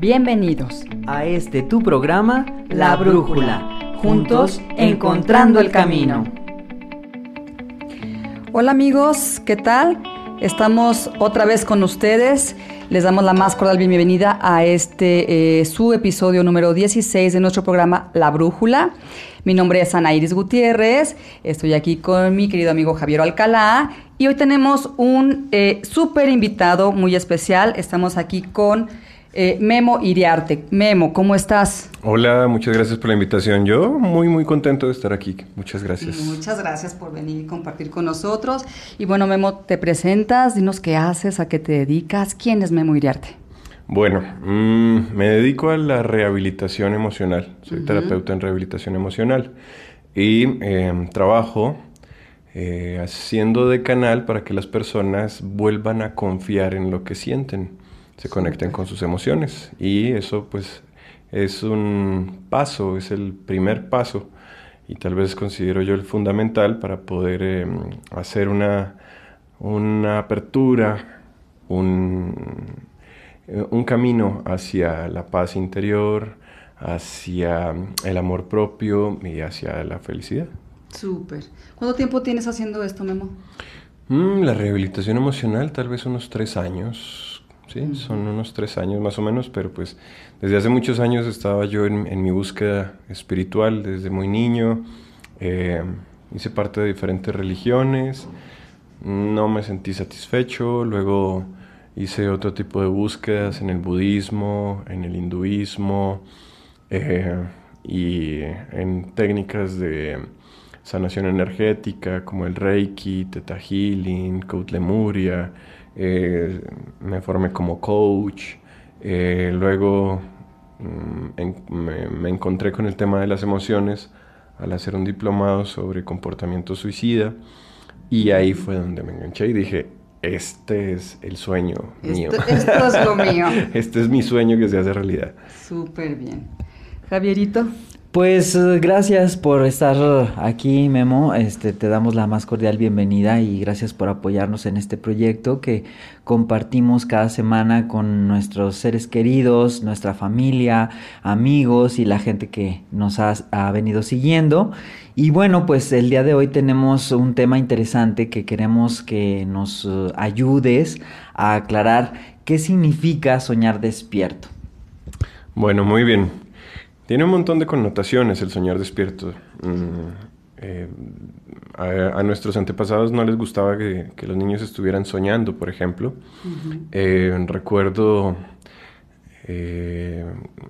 Bienvenidos a este tu programa La Brújula, juntos encontrando el camino. Hola amigos, ¿qué tal? Estamos otra vez con ustedes. Les damos la más cordial bienvenida a este eh, su episodio número 16 de nuestro programa La Brújula. Mi nombre es Ana Iris Gutiérrez. Estoy aquí con mi querido amigo Javier Alcalá y hoy tenemos un eh, súper invitado muy especial. Estamos aquí con eh, Memo Iriarte. Memo, ¿cómo estás? Hola, muchas gracias por la invitación. Yo muy, muy contento de estar aquí. Muchas gracias. Muchas gracias por venir y compartir con nosotros. Y bueno, Memo, te presentas, dinos qué haces, a qué te dedicas. ¿Quién es Memo Iriarte? Bueno, mm, me dedico a la rehabilitación emocional. Soy terapeuta en rehabilitación emocional y em, trabajo eh, haciendo de canal para que las personas vuelvan a confiar en lo que sienten se conecten con sus emociones. Y eso pues es un paso, es el primer paso y tal vez considero yo el fundamental para poder em, hacer una, una apertura, un, un, camino hacia la paz interior, hacia el amor propio y hacia la felicidad. Súper. ¿Cuánto tiempo tienes haciendo esto, Memo? Mm, la rehabilitación emocional, tal vez unos tres años ¿sí? Son unos tres años más o menos, pero pues desde hace muchos años estaba yo en, mi búsqueda espiritual, desde muy niño. Eh, hice parte de diferentes religiones, no me sentí satisfecho, luego hice otro tipo de búsquedas en el budismo, en el hinduismo eh, y en técnicas de sanación energética como el Reiki, Teta Healing, Lemuria, eh, me formé como coach, eh, luego mm, me, encontré con el tema de las emociones al hacer un diplomado sobre comportamiento suicida y ahí fue donde me enganché y dije, este es el sueño mío. Esto es lo mío. este es mi sueño que se hace realidad. Súper bien. Javierito. Pues eh, gracias por estar aquí, Memo. Este, te damos la más cordial bienvenida y gracias por apoyarnos en este proyecto que compartimos cada semana con nuestros seres queridos, nuestra familia, amigos y la gente que nos ha, ha venido siguiendo. Y bueno, pues el día de hoy tenemos un tema interesante que queremos que nos eh, ayudes a aclarar qué significa soñar despierto. Bueno, muy bien. Tiene un montón de connotaciones el soñar despierto. Mm, eh, a, nuestros antepasados no les gustaba que, los niños estuvieran soñando, por ejemplo. Eh, recuerdo eh,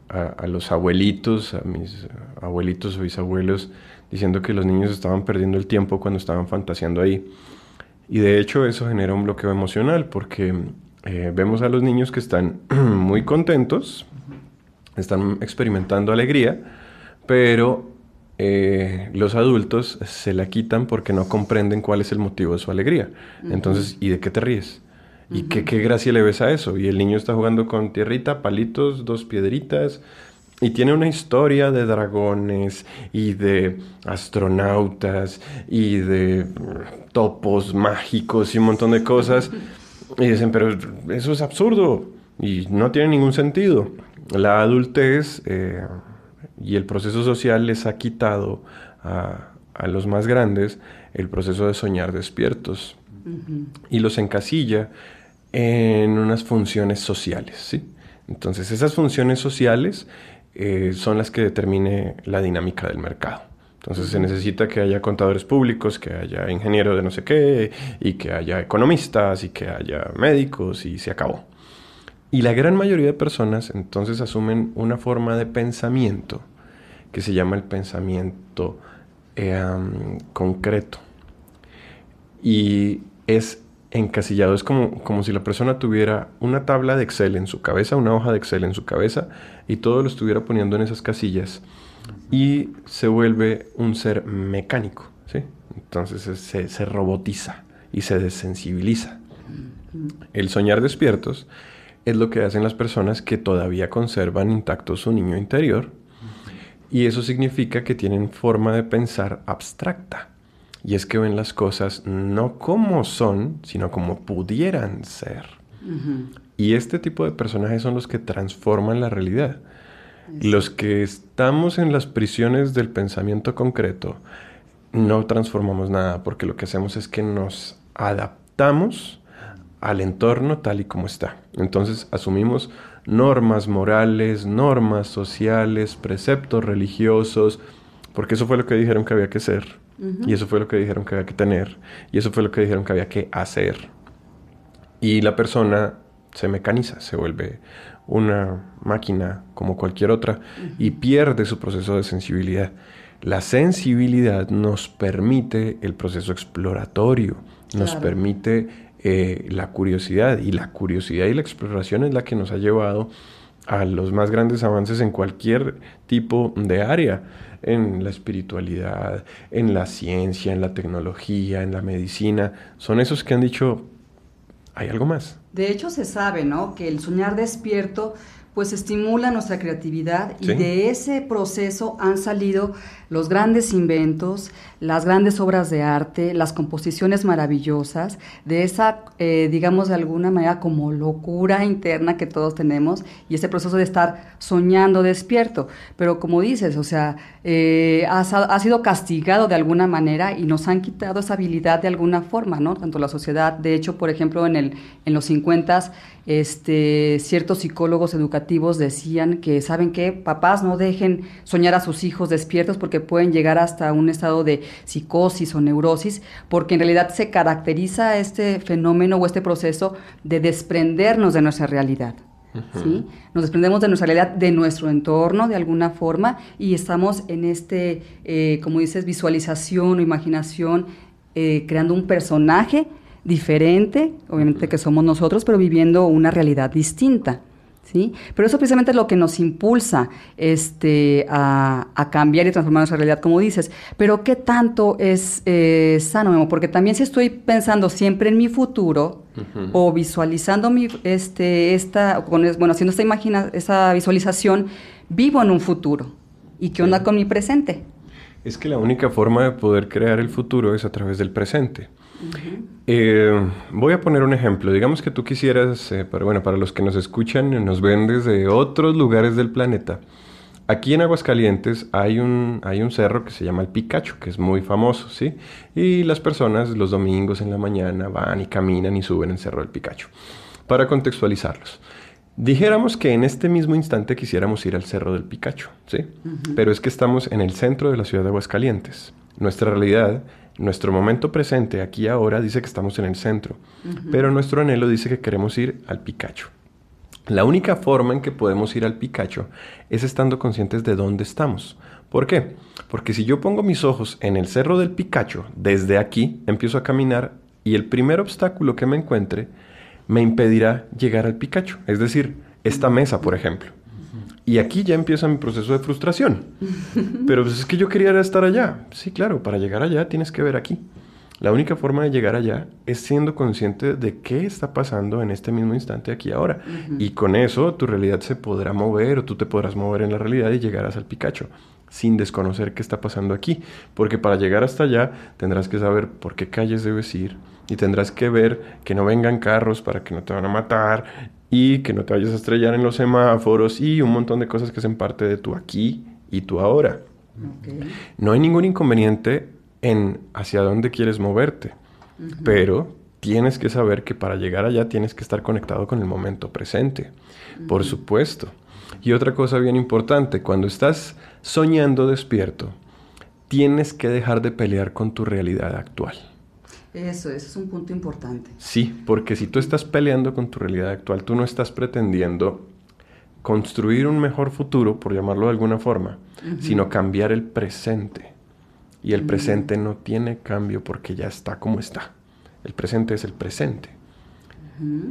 a, los abuelitos, a mis abuelitos o bisabuelos, diciendo que los niños estaban perdiendo el tiempo cuando estaban fantaseando ahí. Y de hecho eso genera un bloqueo emocional porque vemos a los niños que están muy contentos, están experimentando alegría, pero eh, los adultos se la quitan porque no comprenden cuál es el motivo de su alegría. Entonces, ¿y de qué te ríes? ¿Y qué, qué, gracia le ves a eso? Y el niño está jugando con tierrita, palitos, dos piedritas, y tiene una historia de dragones y de astronautas y de topos mágicos y un montón de cosas. Y dicen, pero eso es absurdo y no tiene ningún sentido la adultez eh, y el proceso social les ha quitado a, los más grandes el proceso de soñar despiertos y los encasilla en unas funciones sociales. ¿sí? Entonces esas funciones sociales eh, son las que determine la dinámica del mercado. Entonces se necesita que haya contadores públicos, que haya ingenieros de no sé qué, y que haya economistas, y que haya médicos, y se acabó. Y la gran mayoría de personas entonces asumen una forma de pensamiento que se llama el pensamiento em, concreto. Y es encasillado, es como, como si la persona tuviera una tabla de Excel en su cabeza, una hoja de Excel en su cabeza, y todo lo estuviera poniendo en esas casillas. Y se vuelve un ser mecánico, ¿sí? Entonces se, se robotiza y se desensibiliza. El soñar despiertos es lo que hacen las personas que todavía conservan intacto su niño interior. Y eso significa que tienen forma de pensar abstracta. Y es que ven las cosas no como son, sino como pudieran ser. Y este tipo de personajes son los que transforman la realidad. Los que estamos en las prisiones del pensamiento concreto no transformamos nada porque lo que hacemos es que nos adaptamos al entorno tal y como está. Entonces asumimos normas morales, normas sociales, preceptos religiosos, porque eso fue lo que dijeron que había que ser, y eso fue lo que dijeron que había que tener, y eso fue lo que dijeron que había que hacer. Y la persona se mecaniza, se vuelve una máquina como cualquier otra y pierde su proceso de sensibilidad. La sensibilidad nos permite el proceso exploratorio, nos permite eh, la curiosidad y la curiosidad y la exploración es la que nos ha llevado a los más grandes avances en cualquier tipo de área, en la espiritualidad, en la ciencia, en la tecnología, en la medicina. Son esos que han dicho, hay algo más. De hecho, se sabe, ¿no? Que el soñar despierto pues estimula nuestra creatividad y de ese proceso han salido los grandes inventos, las grandes obras de arte, las composiciones maravillosas, de esa, eh, digamos de alguna manera, como locura interna que todos tenemos y ese proceso de estar soñando despierto. Pero como dices, o sea, eh, ha, sido castigado de alguna manera y nos han quitado esa habilidad de alguna forma, ¿no? Tanto la sociedad, de hecho, por ejemplo, en, el, en los 50 este, ciertos psicólogos educativos decían que, ¿saben qué? Papás no dejen soñar a sus hijos despiertos porque pueden llegar hasta un estado de psicosis o neurosis, porque en realidad se caracteriza este fenómeno o este proceso de desprendernos de nuestra realidad. ¿sí? Nos desprendemos de nuestra realidad, de nuestro entorno de alguna forma y estamos en este, eh, como dices, visualización o imaginación, eh, creando un personaje diferente, obviamente que somos nosotros, pero viviendo una realidad distinta. ¿Sí? Pero eso precisamente es lo que nos impulsa este, a, cambiar y transformar nuestra realidad, como dices. Pero ¿qué tanto es eh, sano, Memo? Porque también si estoy pensando siempre en mi futuro o visualizando mi, este, esta, bueno, haciendo esta, imagina, esta visualización, vivo en un futuro. ¿Y qué onda con mi presente? Es que la única forma de poder crear el futuro es a través del presente. Eh, voy a poner un ejemplo. Digamos que tú quisieras, eh, para, bueno, para los que nos escuchan y nos ven desde otros lugares del planeta. Aquí en Aguascalientes hay un, hay un cerro que se llama el Picacho, que es muy famoso, ¿sí? Y las personas los domingos en la mañana van y caminan y suben el cerro del Picacho. Para contextualizarlos. Dijéramos que en este mismo instante quisiéramos ir al Cerro del Picacho, ¿sí? Pero es que estamos en el centro de la ciudad de Aguascalientes. Nuestra realidad nuestro momento presente, aquí y ahora, dice que estamos en el centro, pero nuestro anhelo dice que queremos ir al Picacho. La única forma en que podemos ir al Picacho es estando conscientes de dónde estamos. ¿Por qué? Porque si yo pongo mis ojos en el cerro del Picacho, desde aquí empiezo a caminar y el primer obstáculo que me encuentre me impedirá llegar al Picacho. Es decir, esta mesa, por ejemplo. Y aquí ya empieza mi proceso de frustración. Pero pues es que yo quería estar allá. Sí, claro, para llegar allá tienes que ver aquí. La única forma de llegar allá es siendo consciente de qué está pasando en este mismo instante aquí ahora. Y con eso tu realidad se podrá mover o tú te podrás mover en la realidad y llegarás al Picacho sin desconocer qué está pasando aquí. Porque para llegar hasta allá tendrás que saber por qué calles debes ir y tendrás que ver que no vengan carros para que no te van a matar y que no te vayas a estrellar en los semáforos y un montón de cosas que hacen parte de tu aquí y tu ahora. No hay ningún inconveniente en hacia dónde quieres moverte, pero tienes que saber que para llegar allá tienes que estar conectado con el momento presente, por supuesto. Y otra cosa bien importante, cuando estás soñando despierto, tienes que dejar de pelear con tu realidad actual. Eso, eso es un punto importante. Sí, porque si tú estás peleando con tu realidad actual, tú no estás pretendiendo construir un mejor futuro, por llamarlo de alguna forma, sino cambiar el presente. Y el presente no tiene cambio porque ya está como está. El presente es el presente.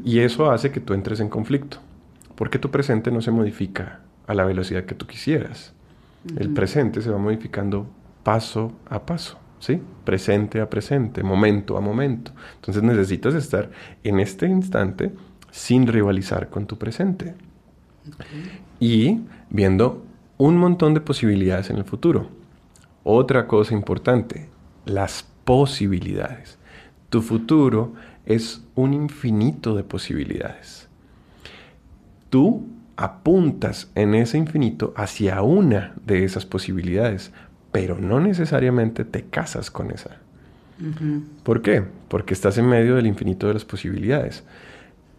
Y eso hace que tú entres en conflicto, porque tu presente no se modifica a la velocidad que tú quisieras. El presente se va modificando paso a paso. ¿Sí? Presente a presente, momento a momento. Entonces necesitas estar en este instante sin rivalizar con tu presente. Y viendo un montón de posibilidades en el futuro. Otra cosa importante, las posibilidades. Tu futuro es un infinito de posibilidades. Tú apuntas en ese infinito hacia una de esas posibilidades, pero no necesariamente te casas con esa. ¿Por qué? Porque estás en medio del infinito de las posibilidades.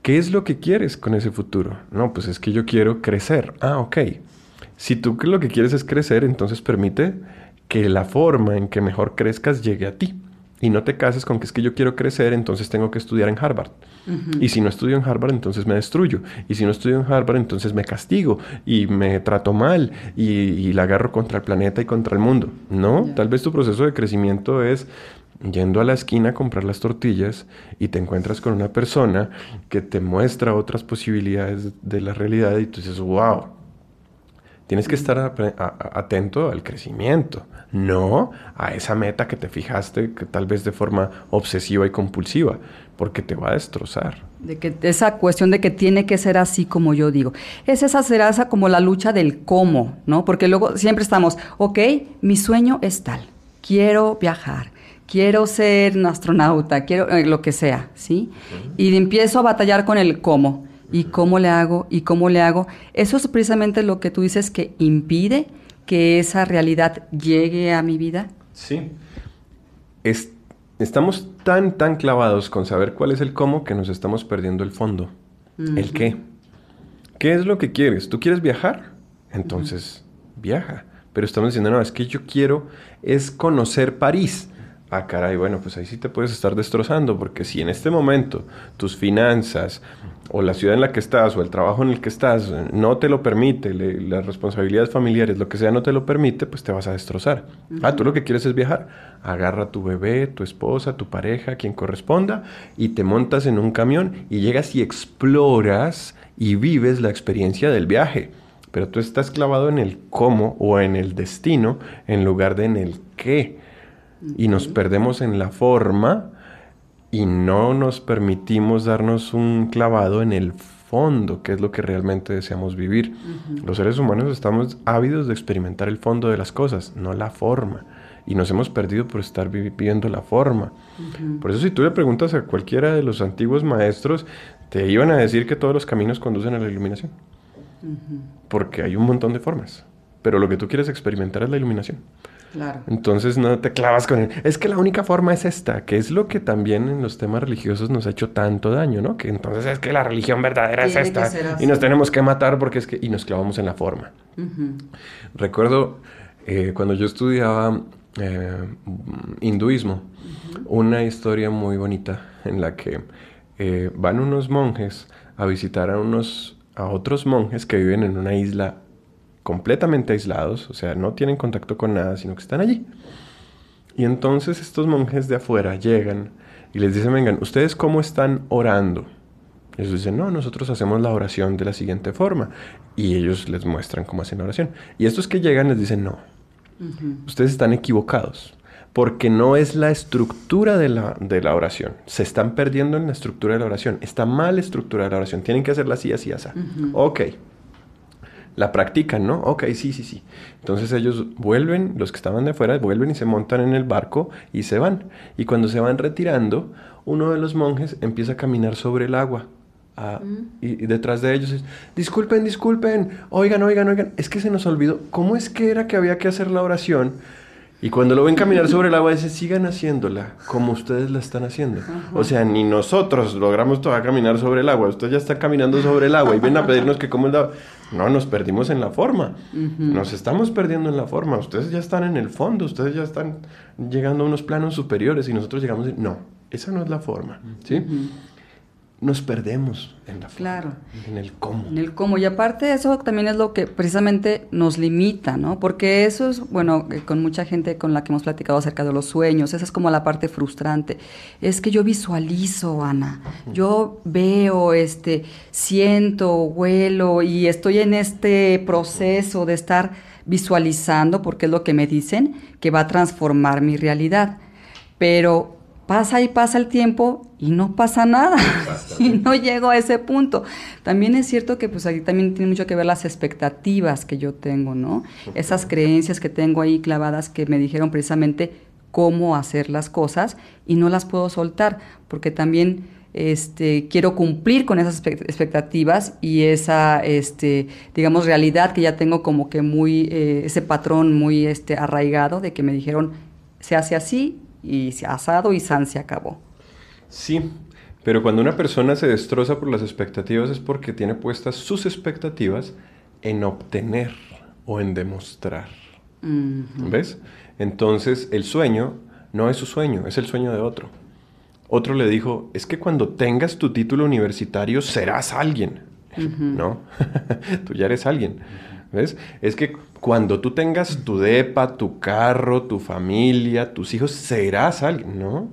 ¿Qué es lo que quieres con ese futuro? No, pues es que yo quiero crecer. Ah, ok. Si tú lo que quieres es crecer, entonces permite que la forma en que mejor crezcas llegue a ti. Y no te cases con que es que yo quiero crecer, entonces tengo que estudiar en Harvard. Y si no estudio en Harvard, entonces me destruyo. Y si no estudio en Harvard, entonces me castigo y me trato mal y, la agarro contra el planeta y contra el mundo. No, tal vez tu proceso de crecimiento es yendo a la esquina a comprar las tortillas y te encuentras con una persona que te muestra otras posibilidades de la realidad y tú dices, wow, tienes que estar atento al crecimiento, no a esa meta que te fijaste que tal vez de forma obsesiva y compulsiva, porque te va a destrozar. De que esa cuestión de que tiene que ser así como yo digo. Es esa será esa como la lucha del cómo, ¿no? Porque luego siempre estamos, ok, mi sueño es tal, quiero viajar, quiero ser un astronauta, quiero eh, lo que sea, ¿sí? Y empiezo a batallar con el cómo. ¿Y cómo le hago? ¿Y cómo le hago? Eso es precisamente lo que tú dices que impide que esa realidad llegue a mi vida. Sí. estamos tan, tan clavados con saber cuál es el cómo que nos estamos perdiendo el fondo. El qué. ¿Qué es lo que quieres? ¿Tú quieres viajar? Entonces, viaja. Pero estamos diciendo, no, es que yo quiero es conocer París ah, caray, bueno, pues ahí sí te puedes estar destrozando, porque si en este momento tus finanzas o la ciudad en la que estás o el trabajo en el que estás no te lo permite, las responsabilidades familiares, lo que sea, no te lo permite, pues te vas a destrozar. Ah, tú lo que quieres es viajar, agarra a tu bebé, tu esposa, tu pareja, quien corresponda, y te montas en un camión y llegas y exploras y vives la experiencia del viaje. Pero tú estás clavado en el cómo o en el destino en lugar de en el qué y nos perdemos en la forma y no nos permitimos darnos un clavado en el fondo, que es lo que realmente deseamos vivir. Los seres humanos estamos ávidos de experimentar el fondo de las cosas, no la forma. Y nos hemos perdido por estar viviendo la forma. Por eso si tú le preguntas a cualquiera de los antiguos maestros, te iban a decir que todos los caminos conducen a la iluminación. Porque hay un montón de formas. Pero lo que tú quieres experimentar es la iluminación. Entonces no te clavas con él. Es que la única forma es esta, que es lo que también en los temas religiosos nos ha hecho tanto daño, ¿no? Que entonces es que la religión verdadera es esta y nos tenemos que matar porque es que y nos clavamos en la forma. Recuerdo eh, cuando yo estudiaba eh, hinduismo, una historia muy bonita en la que eh, van unos monjes a visitar a unos a otros monjes que viven en una isla completamente aislados, o sea, no tienen contacto con nada, sino que están allí. Y entonces estos monjes de afuera llegan y les dicen, vengan, ¿ustedes cómo están orando? Ellos dicen, no, nosotros hacemos la oración de la siguiente forma. Y ellos les muestran cómo hacen la oración. Y estos que llegan les dicen, no, ustedes están equivocados. Porque no es la estructura de la, de la, oración. Se están perdiendo en la estructura de la oración. Está mal estructurada la oración. Tienen que hacerla así, así, así. Ok la practican, ¿no? Ok, sí, sí, sí. Entonces ellos vuelven, los que estaban de afuera, vuelven y se montan en el barco y se van. Y cuando se van retirando, uno de los monjes empieza a caminar sobre el agua. Ah, mm. y, detrás de ellos es, disculpen, disculpen, oigan, oigan, oigan, es que se nos olvidó, ¿cómo es que era que había que hacer la oración? Y cuando lo ven caminar sobre el agua, dice, sigan haciéndola como ustedes la están haciendo. O sea, ni nosotros logramos todavía caminar sobre el agua. Ustedes ya están caminando sobre el agua y ven a pedirnos que cómo es la... No, nos perdimos en la forma. Nos estamos perdiendo en la forma. Ustedes ya están en el fondo. Ustedes ya están llegando a unos planos superiores y nosotros llegamos y... No, esa no es la forma. ¿Sí? Nos perdemos en la claro. en el cómo. En el cómo. Y aparte eso también es lo que precisamente nos limita, ¿no? Porque eso es, bueno, eh, con mucha gente con la que hemos platicado acerca de los sueños, esa es como la parte frustrante. Es que yo visualizo, Ana, yo veo, este, siento, huelo y estoy en este proceso de estar visualizando, porque es lo que me dicen, que va a transformar mi realidad. Pero pasa y pasa el tiempo y no pasa nada y no llego a ese punto. También es cierto que pues ahí también tiene mucho que ver las expectativas que yo tengo, ¿no? Esas creencias que tengo ahí clavadas que me dijeron precisamente cómo hacer las cosas y no las puedo soltar porque también este, quiero cumplir con esas expectativas y esa, este, digamos, realidad que ya tengo como que muy, eh, ese patrón muy este, arraigado de que me dijeron, se hace así y asado y san se acabó. Sí, pero cuando una persona se destroza por las expectativas es porque tiene puestas sus expectativas en obtener o en demostrar. ¿Ves? Entonces el sueño no es su sueño, es el sueño de otro. Otro le dijo, es que cuando tengas tu título universitario serás alguien. No, tú ya eres alguien. ¿Ves? Es que cuando tú tengas tu depa, tu carro, tu familia, tus hijos, serás alguien, ¿no?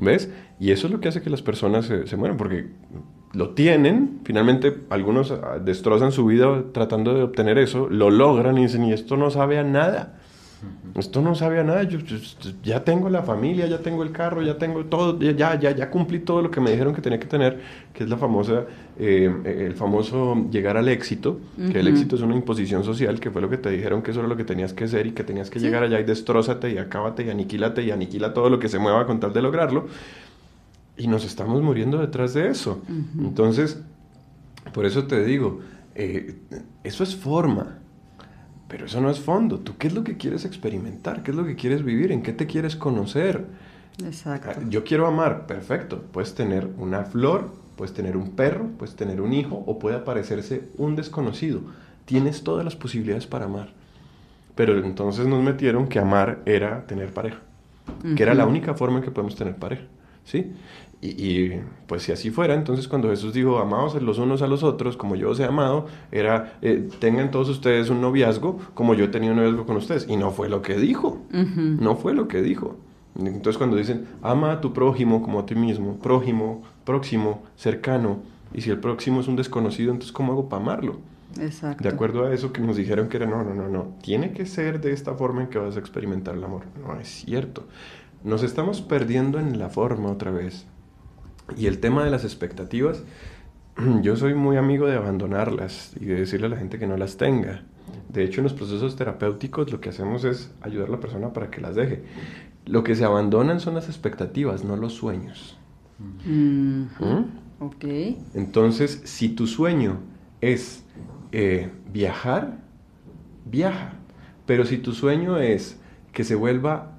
¿Ves? Y eso es lo que hace que las personas se, se mueran, porque lo tienen, finalmente algunos ah, destrozan su vida tratando de obtener eso, lo logran y dicen, y esto no sabe a nada. Esto no sabe a nada, yo, ya tengo la familia, ya tengo el carro, ya tengo todo, ya, ya, ya cumplí todo lo que me dijeron que tenía que tener, que es la famosa, eh, el famoso llegar al éxito, que el éxito es una imposición social, que fue lo que te dijeron que eso era lo que tenías que ser y que tenías que llegar allá y destrózate y acábate y aniquílate y aniquila todo lo que se mueva con tal de lograrlo. Y nos estamos muriendo detrás de eso. Entonces, por eso te digo, eh, eso es forma. Pero eso no es fondo. ¿Tú qué es lo que quieres experimentar? ¿Qué es lo que quieres vivir? ¿En qué te quieres conocer? Exacto. Ah, yo quiero amar, perfecto. Puedes tener una flor, puedes tener un perro, puedes tener un hijo o puede aparecerse un desconocido. Tienes todas las posibilidades para amar. Pero entonces nos metieron que amar era tener pareja, que era la única forma en que podemos tener pareja. ¿Sí? Y, pues si así fuera, entonces cuando Jesús dijo, amados los unos a los otros, como yo os he amado, era, eh, tengan todos ustedes un noviazgo como yo he tenido un noviazgo con ustedes. Y no fue lo que dijo, no fue lo que dijo. Entonces cuando dicen, ama a tu prójimo como a ti mismo, prójimo, próximo, cercano, y si el próximo es un desconocido, entonces ¿cómo hago para amarlo? Exacto. De acuerdo a eso que nos dijeron que era, no, no, no, no, tiene que ser de esta forma en que vas a experimentar el amor. No es cierto. Nos estamos perdiendo en la forma otra vez. Y el tema de las expectativas, yo soy muy amigo de abandonarlas y de decirle a la gente que no las tenga. De hecho, en los procesos terapéuticos lo que hacemos es ayudar a la persona para que las deje. Lo que se abandonan son las expectativas, no los sueños. ¿Mm? Ok. Entonces, si tu sueño es eh, viajar, viaja. Pero si tu sueño es que se vuelva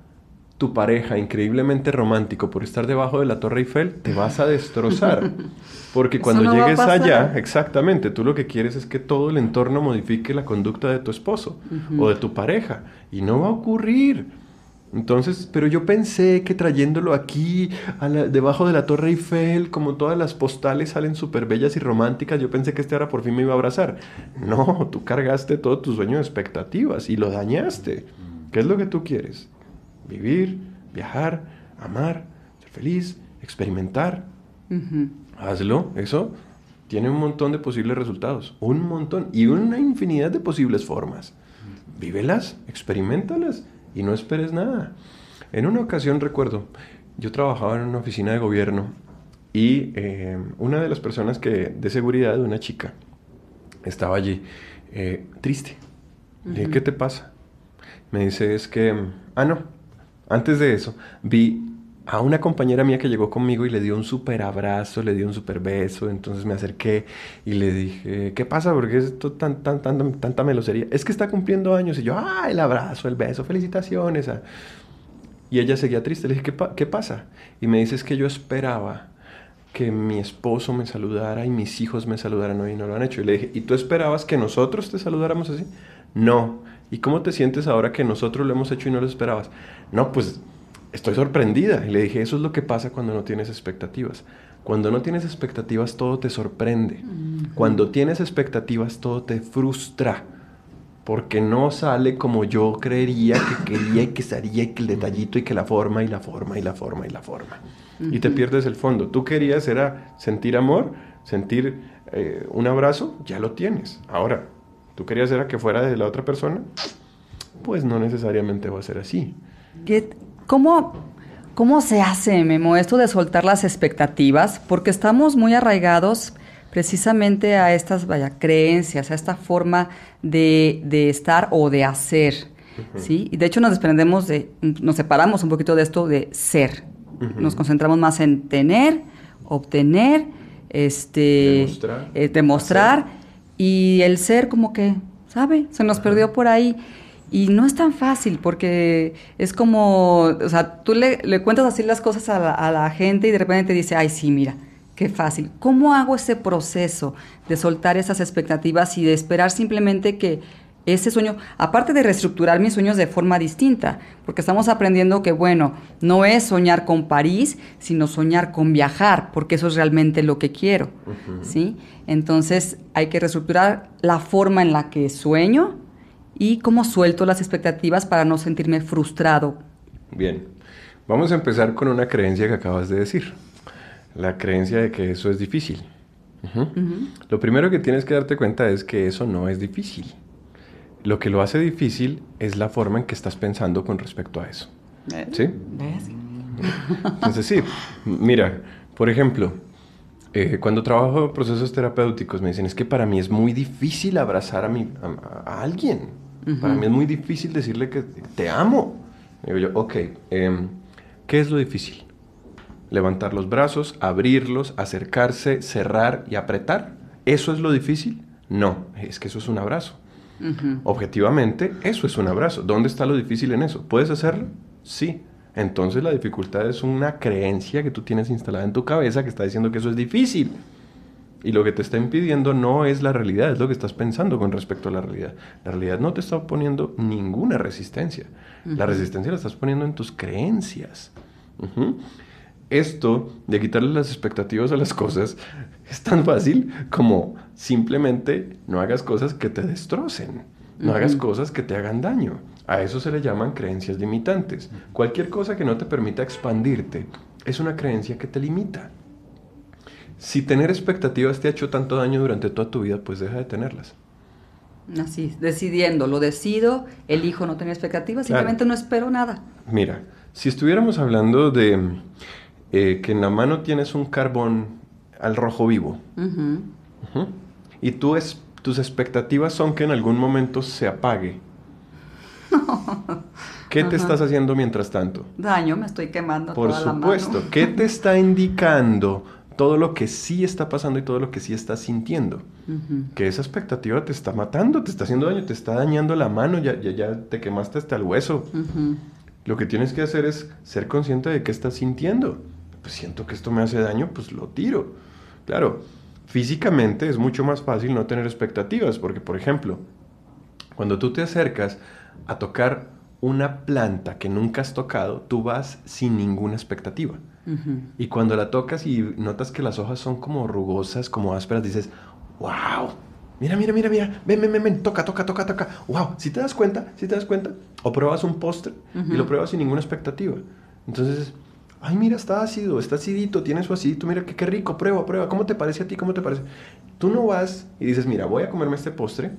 tu pareja increíblemente romántico por estar debajo de la Torre Eiffel, te vas a destrozar. Porque cuando llegues allá, exactamente, tú lo que quieres es que todo el entorno modifique la conducta de tu esposo o de tu pareja. Y no va a ocurrir. Entonces, pero yo pensé que trayéndolo aquí, debajo de la Torre Eiffel, como todas las postales salen súper bellas y románticas, yo pensé que este ahora por fin me iba a abrazar. No, tú cargaste todo tu sueño de expectativas y lo dañaste. ¿Qué es lo que tú quieres? Vivir, viajar, amar, ser feliz, experimentar. Hazlo, eso tiene un montón de posibles resultados, un montón y una infinidad de posibles formas. Vívelas, experimentalas y no esperes nada. En una ocasión recuerdo, yo trabajaba en una oficina de gobierno y eh, una de las personas que de seguridad de una chica estaba allí eh, triste. Le dije, ¿qué te pasa? Me dice, es que, ah, no, antes de eso, vi a una compañera mía que llegó conmigo y le dio un súper abrazo, le dio un súper beso, entonces me acerqué y le dije, ¿qué pasa? ¿Por qué es esto tan, tan, tan, tanta melosería? Es que está cumpliendo años y yo, ah, el abrazo, el beso, felicitaciones. Ah". Y ella seguía triste, le dije, ¿qué, ¿qué pasa? Y me dice, es que yo esperaba que mi esposo me saludara y mis hijos me saludaran hoy y no lo han hecho. Y le dije, ¿y tú esperabas que nosotros te saludáramos así? No. ¿Y cómo te sientes ahora que nosotros lo hemos hecho y no lo esperabas? No, pues estoy sorprendida. Y le dije, eso es lo que pasa cuando no tienes expectativas. Cuando no tienes expectativas, todo te sorprende. Cuando tienes expectativas, todo te frustra. Porque no sale como yo creería que quería y que sería y que el detallito y que la forma y la forma y la forma y la forma. Y te pierdes el fondo. Tú querías era sentir amor, sentir eh, un abrazo, ya lo tienes. Ahora, tú querías era que fuera de la otra persona, pues no necesariamente va a ser así. ¿Cómo, ¿Cómo se hace, Memo, esto de soltar las expectativas? Porque estamos muy arraigados precisamente a estas vaya, creencias, a esta forma de, estar o de hacer. ¿sí? Y de hecho nos desprendemos de, nos separamos un poquito de esto de ser. Nos concentramos más en tener obtener, este, Demostrar. eh, demostrar y el ser como que, ¿sabe? Se nos perdió por ahí. Y no es tan fácil porque es como, o sea, tú le, le cuentas así las cosas a la, a la gente y de repente te dice, ay, sí, mira, qué fácil. ¿Cómo hago ese proceso de soltar esas expectativas y de esperar simplemente que ese sueño, aparte de reestructurar mis sueños de forma distinta, porque estamos aprendiendo que, bueno, no es soñar con París, sino soñar con viajar, porque eso es realmente lo que quiero, ¿sí? Entonces hay que reestructurar la forma en la que sueño y cómo suelto las expectativas para no sentirme frustrado. Bien, vamos a empezar con una creencia que acabas de decir. La creencia de que eso es difícil. Lo primero que tienes que darte cuenta es que eso no es difícil. Lo que lo hace difícil es la forma en que estás pensando con respecto a eso. ¿Sí? ¿Ves? Entonces sí, mira, por ejemplo, eh, cuando trabajo procesos terapéuticos me dicen, es que para mí es muy difícil abrazar a, mi, a, a alguien. Para mí es muy difícil decirle que te amo. Digo yo, ok, em, ¿qué es lo difícil? Levantar los brazos, abrirlos, acercarse, cerrar y apretar. ¿Eso es lo difícil? No, es que eso es un abrazo. Ujú. Objetivamente, eso es un abrazo. ¿Dónde está lo difícil en eso? ¿Puedes hacerlo? Sí. Entonces la dificultad es una creencia que tú tienes instalada en tu cabeza que está diciendo que eso es difícil. Y lo que te está impidiendo no es la realidad, es lo que estás pensando con respecto a la realidad. La realidad no te está poniendo ninguna resistencia. La resistencia la estás poniendo en tus creencias. Esto de quitarle las expectativas a las cosas es tan fácil como simplemente no hagas cosas que te destrocen, no hagas cosas que te hagan daño. A eso se le llaman creencias limitantes. Cualquier cosa que no te permita expandirte es una creencia que te limita. Si tener expectativas te ha hecho tanto daño durante toda tu vida, pues deja de tenerlas. Así, decidiendo, lo decido, elijo no tener expectativas, Claro. simplemente no espero nada. Mira, si estuviéramos hablando de eh, que en la mano tienes un carbón al rojo vivo. Y tú es, tus expectativas son que en algún momento se apague. ¿Qué te estás haciendo mientras tanto? Daño, me estoy quemando Por toda la supuesto. mano. ¿Qué te está indicando todo lo que sí está pasando y todo lo que sí estás sintiendo? Que esa expectativa te está matando, te está haciendo daño, te está dañando la mano, ya, ya, ya te quemaste hasta el hueso. Lo que tienes que hacer es ser consciente de qué estás sintiendo. Pues siento que esto me hace daño, pues lo tiro. Claro, físicamente es mucho más fácil no tener expectativas, porque por ejemplo, cuando tú te acercas a tocar una planta que nunca has tocado, tú vas sin ninguna expectativa. Ujú. Y cuando la tocas y notas que las hojas son como rugosas, como ásperas, dices, wow, mira, mira, mira, mira, ven, ven, ven, ven, toca, toca, toca, toca, wow, si te das cuenta, si te das cuenta, o pruebas un postre y lo pruebas sin ninguna expectativa. Entonces, ay, mira, está ácido, está acidito, tiene su acidito, mira, qué, qué rico, prueba, prueba, ¿cómo te parece a ti? ¿Cómo te parece? Tú no vas y dices, mira, voy a comerme este postre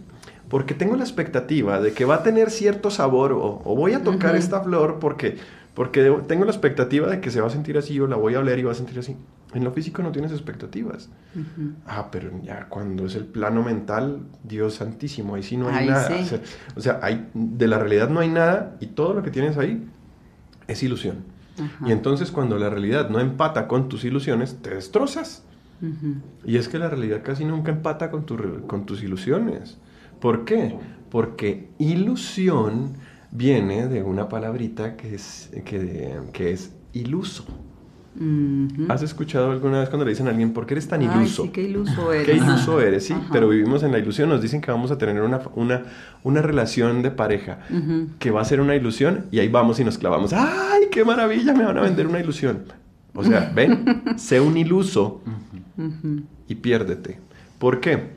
porque tengo la expectativa de que va a tener cierto sabor o, o voy a tocar esta flor porque, porque tengo la expectativa de que se va a sentir así o la voy a oler y va a sentir así. En lo físico no tienes expectativas. Ah, pero ya cuando es el plano mental, Dios santísimo, ahí sí no hay Ahí nada. sí. O sea, o sea, hay, de la realidad no hay nada y todo lo que tienes ahí es ilusión. Ajá. Y entonces cuando la realidad no empata con tus ilusiones, te destrozas. Y es que la realidad casi nunca empata con, tu con tus ilusiones. ¿Por qué? Porque ilusión viene de una palabrita que es, que, que es iluso. ¿Has escuchado alguna vez cuando le dicen a alguien, ¿por qué eres tan Ay, iluso? sí, qué iluso eres. Qué iluso eres, sí, Ajá. pero vivimos en la ilusión. Nos dicen que vamos a tener una, una, una relación de pareja que va a ser una ilusión y ahí vamos y nos clavamos. ¡Ay, qué maravilla! Me van a vender una ilusión. O sea, ven, sé un iluso y piérdete. ¿Por qué?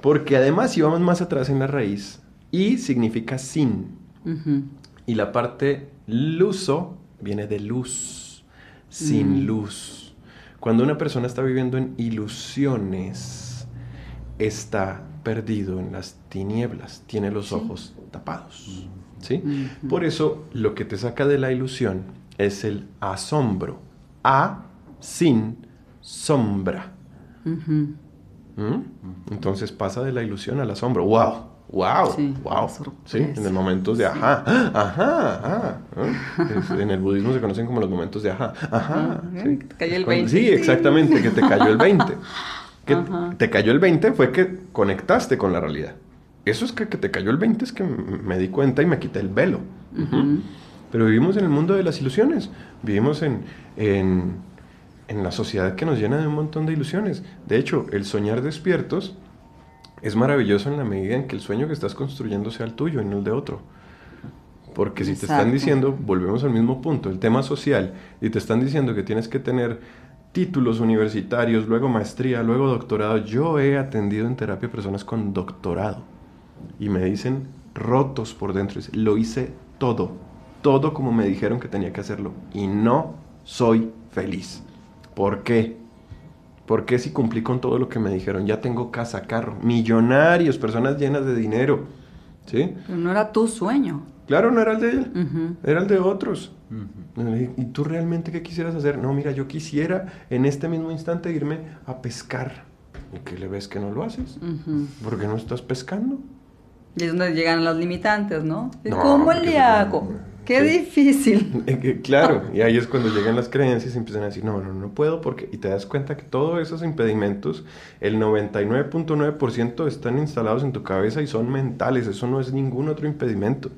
Porque además, si vamos más atrás en la raíz, y significa sin. Y la parte luso viene de luz, sin Mm. luz. Cuando una persona está viviendo en ilusiones, está perdido en las tinieblas, tiene los Sí. ojos tapados. ¿sí? Ujú. Por eso lo que te saca de la ilusión es el asombro. A sin sombra. Ujú. ¿Mm? Entonces pasa de la ilusión al asombro. ¡Wow! Wow, Sí, wow. Sí, en el momentos de ajá, ajá, ajá. ¿no? Es- En el budismo se conocen como los momentos de ajá, ajá. Ajá, sí. que te cayó el Es cuando- 20. Sí, exactamente, que te cayó el 20. Que Ajá. te cayó el 20 fue que conectaste con la realidad. Eso es que, que te cayó el 20, es que me di cuenta y me quité el velo. Pero vivimos en el mundo de las ilusiones. Vivimos en, en, en la sociedad que nos llena de un montón de ilusiones. De hecho, el soñar despiertos es maravilloso en la medida en que el sueño que estás construyendo sea el tuyo y no el de otro. Porque si te están diciendo, volvemos al mismo punto, el tema social, y te están diciendo que tienes que tener títulos universitarios, luego maestría, luego doctorado. Yo he atendido en terapia personas con doctorado y me dicen rotos por dentro. Lo hice todo, todo como me dijeron que tenía que hacerlo y no soy feliz. ¿Por qué? ¿Por qué si cumplí con todo lo que me dijeron? Ya tengo casa, carro, millonarios, personas llenas de dinero. ¿Sí? Pero no era tu sueño. Claro, no era el de él, Ujú. era el de otros. ¿Y tú realmente qué quisieras hacer? No, mira, yo quisiera en este mismo instante irme a pescar. ¿Y qué le ves que no lo haces? Ujú. ¿Por qué no estás pescando? Y es donde llegan las limitantes, ¿no? ¿Y No, ¿Cómo porque le hago? Qué sí. difícil. Claro, y ahí es cuando llegan las creencias y empiezan a decir, no, no, no puedo porque... Y te das cuenta que todos esos impedimentos, el 99.9% están instalados en tu cabeza y son mentales, eso no es ningún otro impedimento,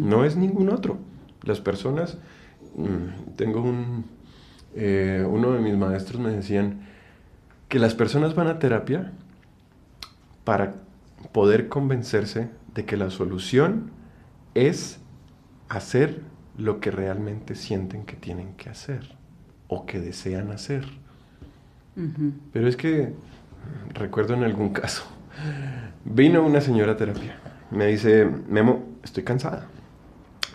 no es ningún otro. Las personas, mm, tengo un... eh, uno de mis maestros me decían que las personas van a terapia para poder convencerse de que la solución es hacer lo que realmente sienten que tienen que hacer o que desean hacer. Pero es que recuerdo en algún caso, vino una señora a terapia, me dice, Memo, estoy cansada.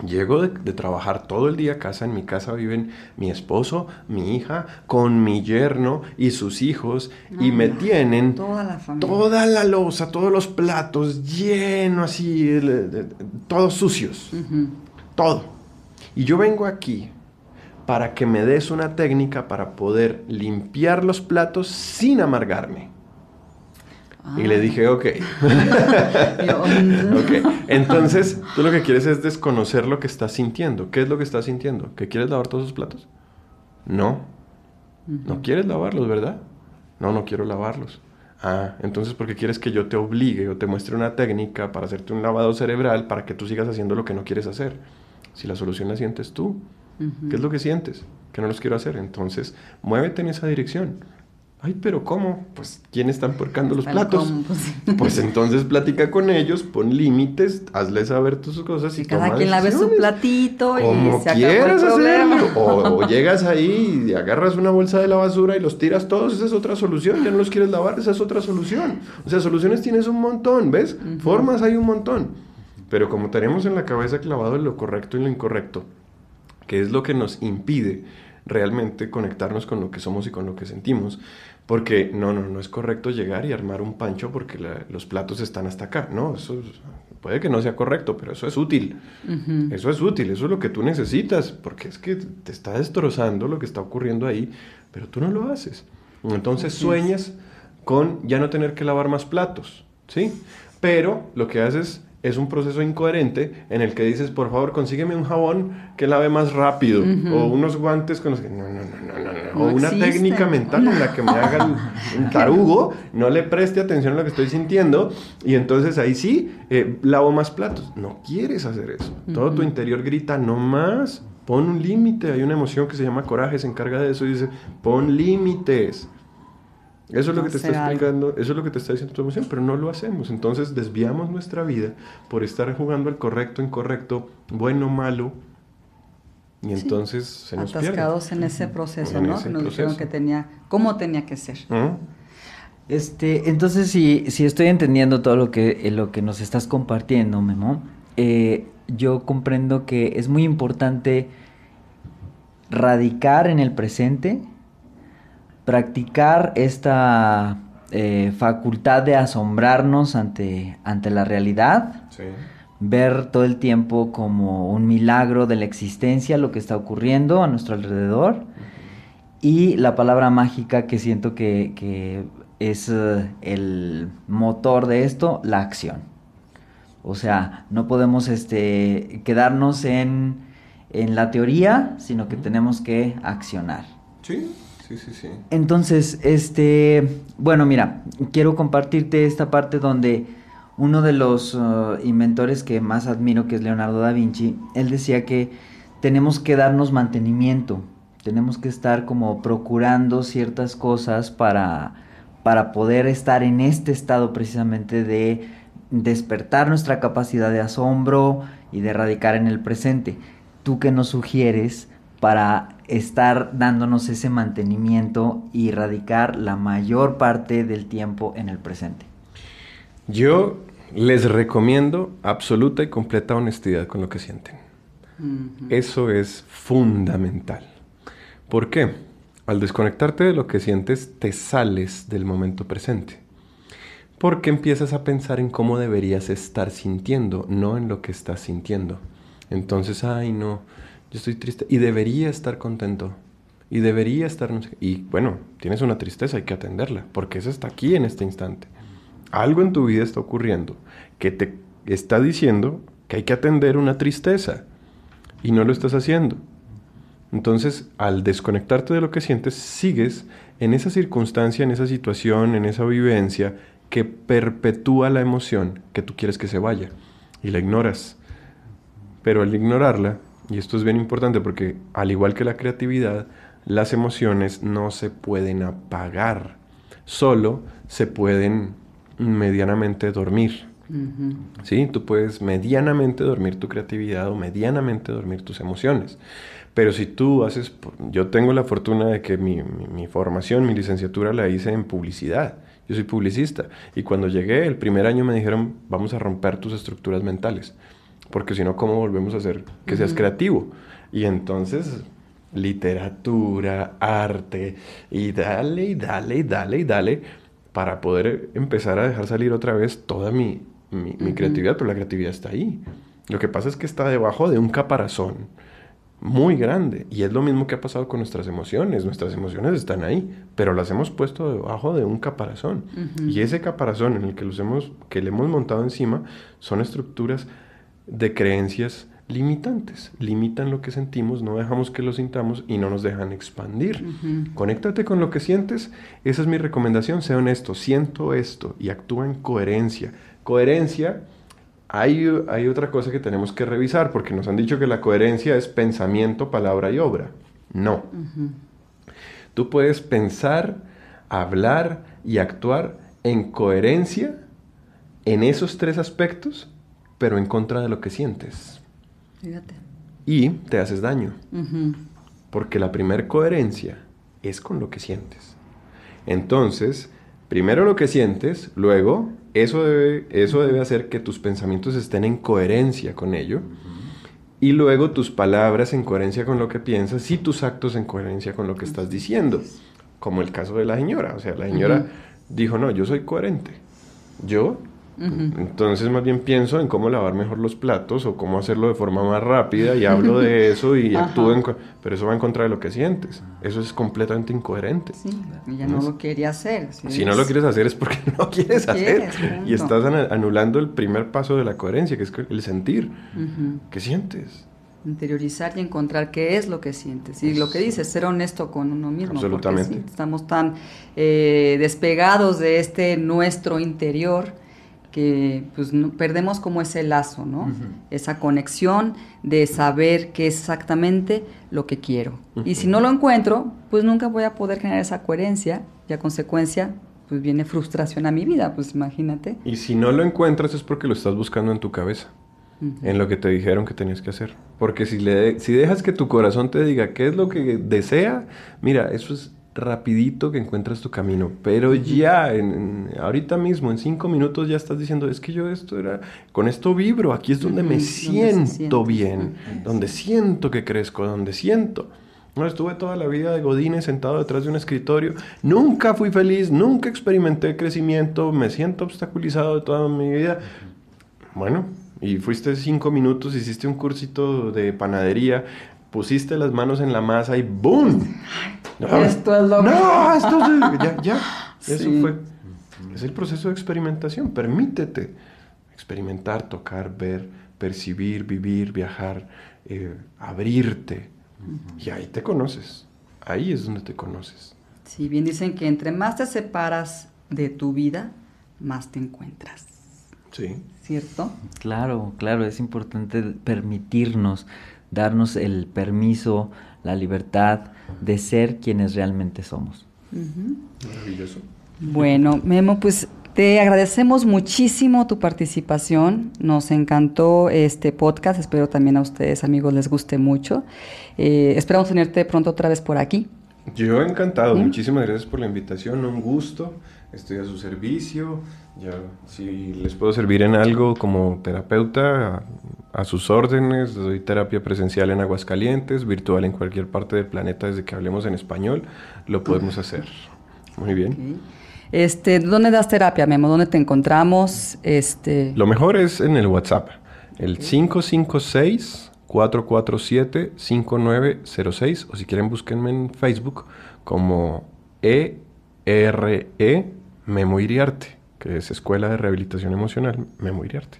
Llego de, de trabajar todo el día a casa, en mi casa viven mi esposo, mi hija, con mi yerno y sus hijos, y me Ah, tienen Toda la familia. toda la losa, todos los platos llenos así, el- todos sucios Ujú. Todo. Y yo vengo aquí para que me des una técnica para poder limpiar los platos sin amargarme. Y le Ah. dije, ok. Mm, ok. Entonces, tú lo que quieres es desconocer lo que estás sintiendo. ¿Qué es lo que estás sintiendo? ¿Que quieres lavar todos los platos? No. No quieres lavarlos, ¿verdad? No, no quiero lavarlos. Ah, entonces porque quieres que yo te obligue o te muestre una técnica para hacerte un lavado cerebral para que tú sigas haciendo lo que no quieres hacer. Si la solución la sientes tú. ¿qué es lo que sientes? Que no los quiero hacer. Entonces, muévete en esa dirección. Ay, pero ¿cómo? Pues, ¿quién está empuercando los platos? cómo, pues. Pues entonces platica con ellos, pon límites, hazles saber tus cosas y Y cada toma quien lave su platito y Como se acabó el quieras problema. hacerlo. O, o llegas ahí y agarras una bolsa de la basura y los tiras todos, esa es otra solución. Ya no los quieres lavar, esa es otra solución. O sea, soluciones tienes un montón, ¿ves? Formas hay un montón. Pero como tenemos en la cabeza clavado lo correcto y lo incorrecto, que es lo que nos impide realmente conectarnos con lo que somos y con lo que sentimos, porque no, no, no es correcto llegar y armar un pancho porque la- los platos están hasta acá, no, eso es- puede que no sea correcto, pero eso es útil. Eso es útil, eso es lo que tú necesitas, porque es que te está destrozando lo que está ocurriendo ahí, pero tú no lo haces. Entonces sueñas con ya no tener que lavar más platos, ¿sí? Pero lo que haces es un proceso incoherente en el que dices, por favor, consígueme un jabón que lave más rápido, o unos guantes con los que... No, no, no, no, no, O una técnica mental en la que me haga un tarugo, no le preste atención a lo que estoy sintiendo, y entonces ahí sí, eh, lavo más platos. No quieres hacer eso. Todo tu interior grita, no más, pon un límite. Hay una emoción que se llama coraje, se encarga de eso y dice, pon límites. Eso es lo que te está algo. explicando, eso es lo que te está diciendo tu emoción, pero no lo hacemos. Entonces desviamos nuestra vida por estar jugando al correcto, incorrecto, bueno, malo, y entonces se nos pierde. Atascados en ese proceso, En ¿no? ese nos dijeron que tenía, cómo tenía que ser. ¿Mm? Este, entonces, si, si estoy entendiendo todo lo que, eh, lo que nos estás compartiendo, Memo, eh, yo comprendo que es muy importante radicar en el presente, practicar esta eh, facultad de asombrarnos ante, ante la realidad, Sí. ver todo el tiempo como un milagro de la existencia, lo que está ocurriendo a nuestro alrededor. Y la palabra mágica que siento que, que es eh, el motor de esto, la acción. O sea, no podemos este, quedarnos en, en la teoría, sino que tenemos que accionar. Sí, Entonces, este, bueno, mira, quiero compartirte esta parte donde uno de los uh, inventores que más admiro, que es Leonardo da Vinci, él decía que tenemos que darnos mantenimiento, tenemos que estar como procurando ciertas cosas para, para poder estar en este estado precisamente de despertar nuestra capacidad de asombro y de radicar en el presente. ¿Tú qué nos sugieres para estar dándonos ese mantenimiento y radicar la mayor parte del tiempo en el presente? Yo les recomiendo absoluta y completa honestidad con lo que sienten. Eso es fundamental. ¿Por qué? Al desconectarte de lo que sientes, te sales del momento presente. Porque empiezas a pensar en cómo deberías estar sintiendo, no en lo que estás sintiendo. Entonces, ay, no, yo estoy triste y debería estar contento. Y debería estar... Y bueno, tienes una tristeza, hay que atenderla, porque eso está aquí en este instante. Algo en tu vida está ocurriendo que te está diciendo que hay que atender una tristeza y no lo estás haciendo. Entonces, al desconectarte de lo que sientes, sigues en esa circunstancia, en esa situación, en esa vivencia que perpetúa la emoción que tú quieres que se vaya y la ignoras. Pero al ignorarla, y esto es bien importante porque al igual que la creatividad, las emociones no se pueden apagar, solo se pueden medianamente dormir. ¿Sí? Tú puedes medianamente dormir tu creatividad o medianamente dormir tus emociones. Pero si tú haces, yo tengo la fortuna de que mi, formación, mi licenciatura la hice en publicidad. Yo soy publicista. Y cuando llegué, el primer año me dijeron, vamos a romper tus estructuras mentales. Porque si no, ¿cómo volvemos a hacer que seas creativo? Y entonces, literatura, arte, y dale, y dale, y dale, y dale, para poder empezar a dejar salir otra vez toda mi, mi, creatividad, pero la creatividad está ahí. Lo que pasa es que está debajo de un caparazón muy grande. Y es lo mismo que ha pasado con nuestras emociones. Nuestras emociones están ahí, pero las hemos puesto debajo de un caparazón. Y ese caparazón en el que, los hemos, que le hemos montado encima son estructuras de creencias limitantes. Limitan lo que sentimos, no dejamos que lo sintamos y no nos dejan expandir. Conéctate con lo que sientes. Esa es mi recomendación. Sea honesto. Siento esto y actúa en coherencia Coherencia, hay, hay otra cosa que tenemos que revisar, porque nos han dicho que la coherencia es pensamiento, palabra y obra. No. Tú puedes pensar, hablar y actuar en coherencia en esos tres aspectos, pero en contra de lo que sientes. Fíjate. Y te haces daño. Porque la primer coherencia es con lo que sientes. Entonces, primero lo que sientes, luego eso debe, eso debe hacer que tus pensamientos estén en coherencia con ello. Y luego tus palabras en coherencia con lo que piensas y tus actos en coherencia con lo que estás diciendo. Como el caso de la señora. O sea, la señora dijo, no, yo soy coherente. Yo entonces más bien pienso en cómo lavar mejor los platos o cómo hacerlo de forma más rápida y hablo de eso y actúo en... Pero eso va en contra de lo que sientes. Eso es completamente incoherente. Sí, ya no, lo quería hacer. Si, no lo quieres hacer es porque no quieres hacer. y estás anulando el primer paso de la coherencia, que es el sentir. ¿Qué sientes? interiorizar y encontrar qué es lo que sientes. Y lo que dices, ser honesto con uno mismo. Absolutamente. Porque estamos tan eh, despegados de este nuestro interior que pues perdemos como ese lazo, ¿no? Esa conexión de saber qué es exactamente lo que quiero. Y si no lo encuentro, pues nunca voy a poder generar esa coherencia y a consecuencia pues viene frustración a mi vida, pues imagínate. Y si no lo encuentras es porque lo estás buscando en tu cabeza, en lo que te dijeron que tenías que hacer. Porque si, le, si dejas que tu corazón te diga qué es lo que desea, mira, eso es rapidito que encuentras tu camino, pero ya, en, ahorita mismo, en cinco minutos ya estás diciendo, es que yo esto era, con esto vibro, aquí es donde me siento bien, donde siento que crezco, donde siento. No, estuve toda la vida de Godines sentado detrás de un escritorio, nunca fui feliz, nunca experimenté crecimiento, me siento obstaculizado de toda mi vida. Bueno, y fuiste cinco minutos, hiciste un cursito de panadería, pusiste las manos en la masa y ¡boom! esto es lo No, esto es... Ya, ya. Eso fue. Es el proceso de experimentación. Permítete. experimentar, tocar, ver, percibir, vivir, viajar, eh, abrirte. Y ahí te conoces. Ahí es donde te conoces. Sí, bien dicen que entre más te separas de tu vida, más te encuentras. Sí. ¿Cierto? Claro, claro, es importante permitirnos, darnos el permiso, la libertad de ser quienes realmente somos. Maravilloso. Bueno, Memo, pues te agradecemos muchísimo tu participación. Nos encantó este podcast. Espero también a ustedes, amigos, les guste mucho. Eh, esperamos tenerte pronto otra vez por aquí. Yo encantado. Muchísimas gracias por la invitación. Un gusto. Estoy a su servicio. Ya, si les puedo servir en algo como terapeuta, a, sus órdenes. Doy terapia presencial en Aguascalientes, virtual en cualquier parte del planeta desde que hablemos en español. Lo podemos hacer. Muy bien. Este, ¿Dónde das terapia, Memo? ¿Dónde te encontramos? Este... Lo mejor es en el WhatsApp. El 556-447-5906. O si quieren, búsquenme en Facebook como ERE e Memo Iriarte, que es Escuela de Rehabilitación Emocional Memo Iriarte.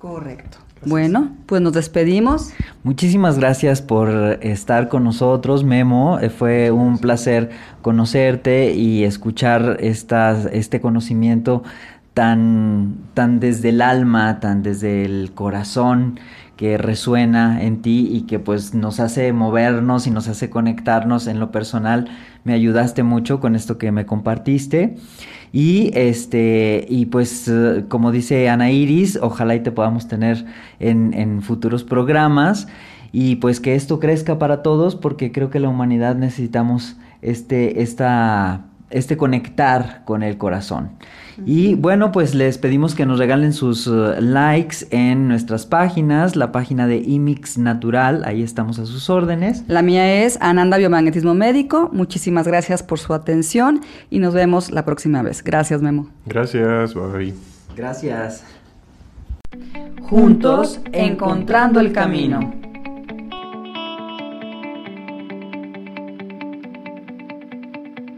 Correcto. Bueno, pues nos despedimos. Muchísimas gracias por estar con nosotros, Memo. Eh, fue un placer conocerte y escuchar este conocimiento tan, tan desde el alma, tan desde el corazón que resuena en ti y que pues nos hace movernos y nos hace conectarnos en lo personal. Me ayudaste mucho con esto que me compartiste. Y este, y pues, eh, como dice Ana Iris, ojalá y te podamos tener en, en futuros programas. Y pues que esto crezca para todos, porque creo que la humanidad necesitamos este, esta, este conectar con el corazón. Y bueno, pues les pedimos que nos regalen sus uh, likes en nuestras páginas, la página de IMIX Natural, ahí estamos a sus órdenes. La mía es Ananda Biomagnetismo Médico. Muchísimas gracias por su atención y nos vemos la próxima vez. Gracias, Memo. Gracias, bye. Gracias. Juntos, encontrando el camino.